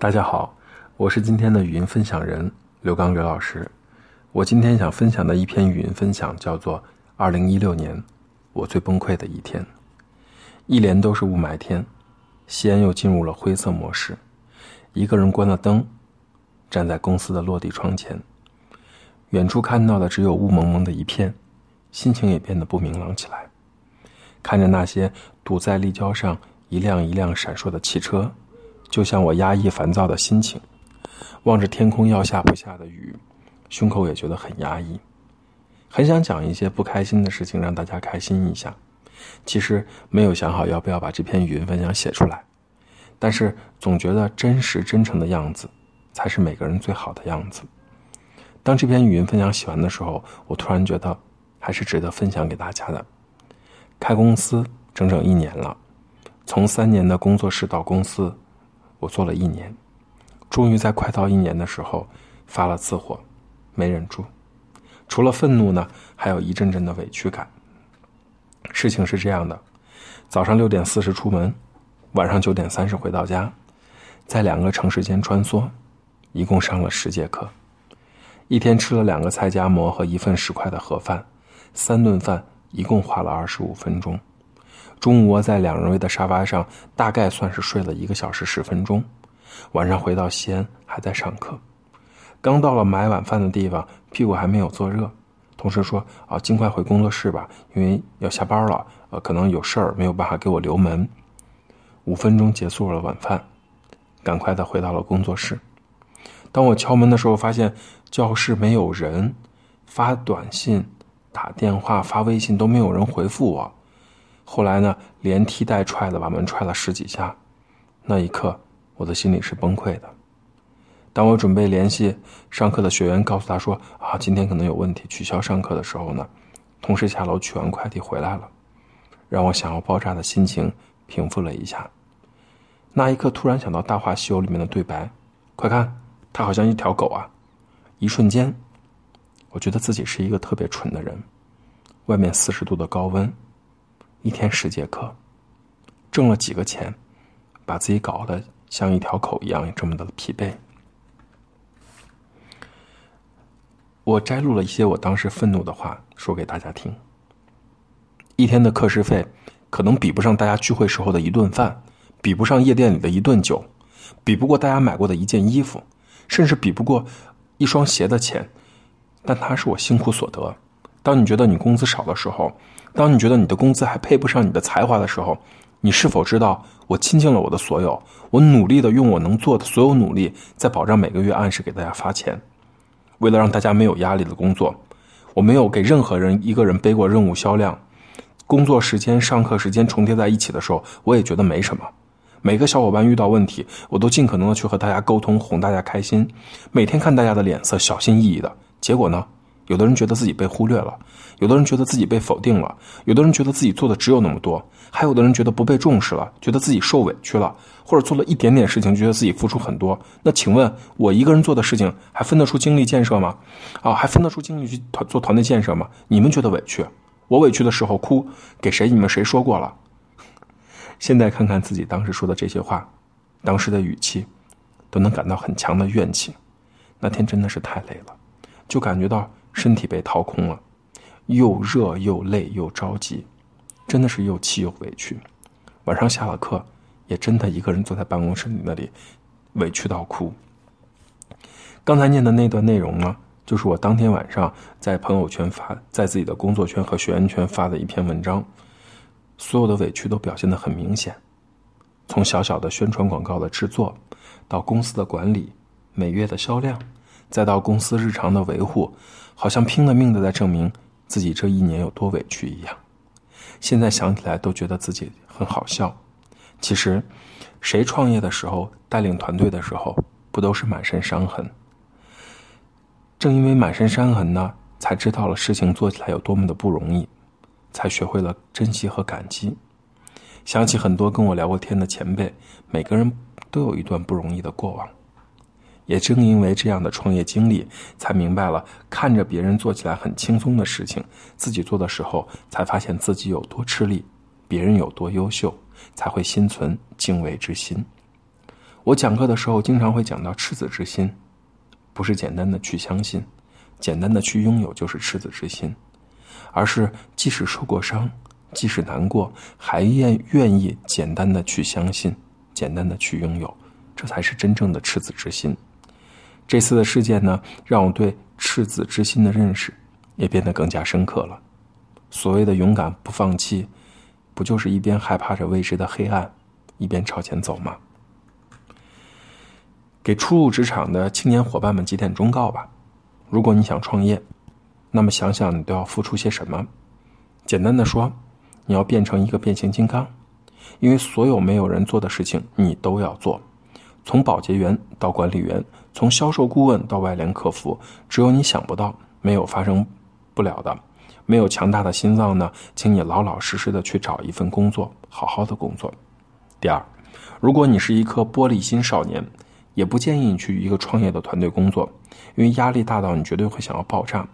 大家好，我是今天的语音分享人刘刚刘老师。我今天想分享的一篇语音分享叫做《二零一六年我最崩溃的一天》。一连都是雾霾天，西安又进入了灰色模式。一个人关了灯，站在公司的落地窗前，远处看到的只有雾蒙蒙的一片，心情也变得不明朗起来。看着那些堵在立交上一辆一辆闪烁的汽车。就像我压抑烦躁的心情，望着天空要下不下的雨，胸口也觉得很压抑，很想讲一些不开心的事情让大家开心一下。其实没有想好要不要把这篇语音分享写出来，但是总觉得真实真诚的样子才是每个人最好的样子。当这篇语音分享写完的时候，我突然觉得还是值得分享给大家的。开公司整整一年了，从三年的工作室到公司。我做了一年，终于在快到一年的时候发了次火，没忍住。除了愤怒呢，还有一阵阵的委屈感。事情是这样的：早上六点四十出门，晚上九点三十回到家，在两个城市间穿梭，一共上了十节课，一天吃了两个菜夹馍和一份十块的盒饭，三顿饭一共花了二十五分钟。中午窝在两人位的沙发上，大概算是睡了一个小时十分钟。晚上回到西安，还在上课。刚到了买晚饭的地方，屁股还没有坐热。同事说：“啊，尽快回工作室吧，因为要下班了。呃，可能有事儿，没有办法给我留门。”五分钟结束了晚饭，赶快的回到了工作室。当我敲门的时候，发现教室没有人，发短信、打电话、发微信都没有人回复我。后来呢，连踢带踹的把门踹了十几下，那一刻我的心里是崩溃的。当我准备联系上课的学员，告诉他说啊，今天可能有问题，取消上课的时候呢，同事下楼取完快递回来了，让我想要爆炸的心情平复了一下。那一刻突然想到《大话西游》里面的对白，快看，他好像一条狗啊！一瞬间，我觉得自己是一个特别蠢的人。外面四十度的高温。一天十节课，挣了几个钱，把自己搞得像一条狗一样，这么的疲惫。我摘录了一些我当时愤怒的话，说给大家听。一天的课时费，可能比不上大家聚会时候的一顿饭，比不上夜店里的一顿酒，比不过大家买过的一件衣服，甚至比不过一双鞋的钱，但它是我辛苦所得。当你觉得你工资少的时候，当你觉得你的工资还配不上你的才华的时候，你是否知道我倾尽了我的所有？我努力的用我能做的所有努力，在保障每个月按时给大家发钱。为了让大家没有压力的工作，我没有给任何人一个人背过任务销量。工作时间、上课时间重叠在一起的时候，我也觉得没什么。每个小伙伴遇到问题，我都尽可能的去和大家沟通，哄大家开心。每天看大家的脸色，小心翼翼的。结果呢？有的人觉得自己被忽略了，有的人觉得自己被否定了，有的人觉得自己做的只有那么多，还有的人觉得不被重视了，觉得自己受委屈了，或者做了一点点事情，觉得自己付出很多。那请问，我一个人做的事情还分得出精力建设吗？啊，还分得出精力去团做团队建设吗？你们觉得委屈，我委屈的时候哭，给谁？你们谁说过了？现在看看自己当时说的这些话，当时的语气，都能感到很强的怨气。那天真的是太累了，就感觉到。身体被掏空了，又热又累又着急，真的是又气又委屈。晚上下了课，也真的一个人坐在办公室里那里，委屈到哭。刚才念的那段内容呢，就是我当天晚上在朋友圈发，在自己的工作圈和学员圈发的一篇文章，所有的委屈都表现的很明显。从小小的宣传广告的制作，到公司的管理，每月的销量。再到公司日常的维护，好像拼了命的在证明自己这一年有多委屈一样。现在想起来都觉得自己很好笑。其实，谁创业的时候、带领团队的时候，不都是满身伤痕？正因为满身伤痕呢，才知道了事情做起来有多么的不容易，才学会了珍惜和感激。想起很多跟我聊过天的前辈，每个人都有一段不容易的过往。也正因为这样的创业经历，才明白了看着别人做起来很轻松的事情，自己做的时候才发现自己有多吃力，别人有多优秀，才会心存敬畏之心。我讲课的时候经常会讲到赤子之心，不是简单的去相信，简单的去拥有就是赤子之心，而是即使受过伤，即使难过，还愿愿意简单的去相信，简单的去拥有，这才是真正的赤子之心。这次的事件呢，让我对赤子之心的认识也变得更加深刻了。所谓的勇敢不放弃，不就是一边害怕着未知的黑暗，一边朝前走吗？给初入职场的青年伙伴们几点忠告吧：如果你想创业，那么想想你都要付出些什么。简单的说，你要变成一个变形金刚，因为所有没有人做的事情，你都要做。从保洁员到管理员，从销售顾问到外联客服，只有你想不到，没有发生不了的。没有强大的心脏呢，请你老老实实的去找一份工作，好好的工作。第二，如果你是一颗玻璃心少年。也不建议你去一个创业的团队工作，因为压力大到你绝对会想要爆炸，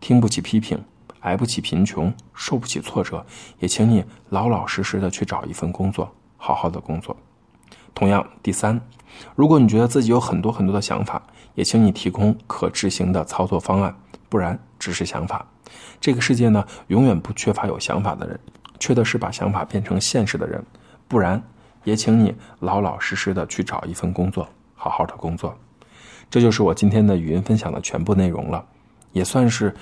听不起批评，挨不起贫穷，受不起挫折。也请你老老实实的去找一份工作，好好的工作。同样，第三，如果你觉得自己有很多很多的想法，也请你提供可执行的操作方案，不然只是想法。这个世界呢，永远不缺乏有想法的人，缺的是把想法变成现实的人。不然，也请你老老实实的去找一份工作。好好的工作，这就是我今天的语音分享的全部内容了，也算是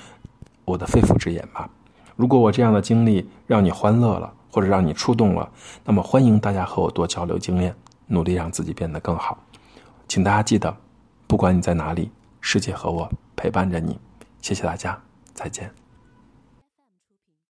我的肺腑之言吧。如果我这样的经历让你欢乐了，或者让你触动了，那么欢迎大家和我多交流经验，努力让自己变得更好。请大家记得，不管你在哪里，世界和我陪伴着你。谢谢大家，再见。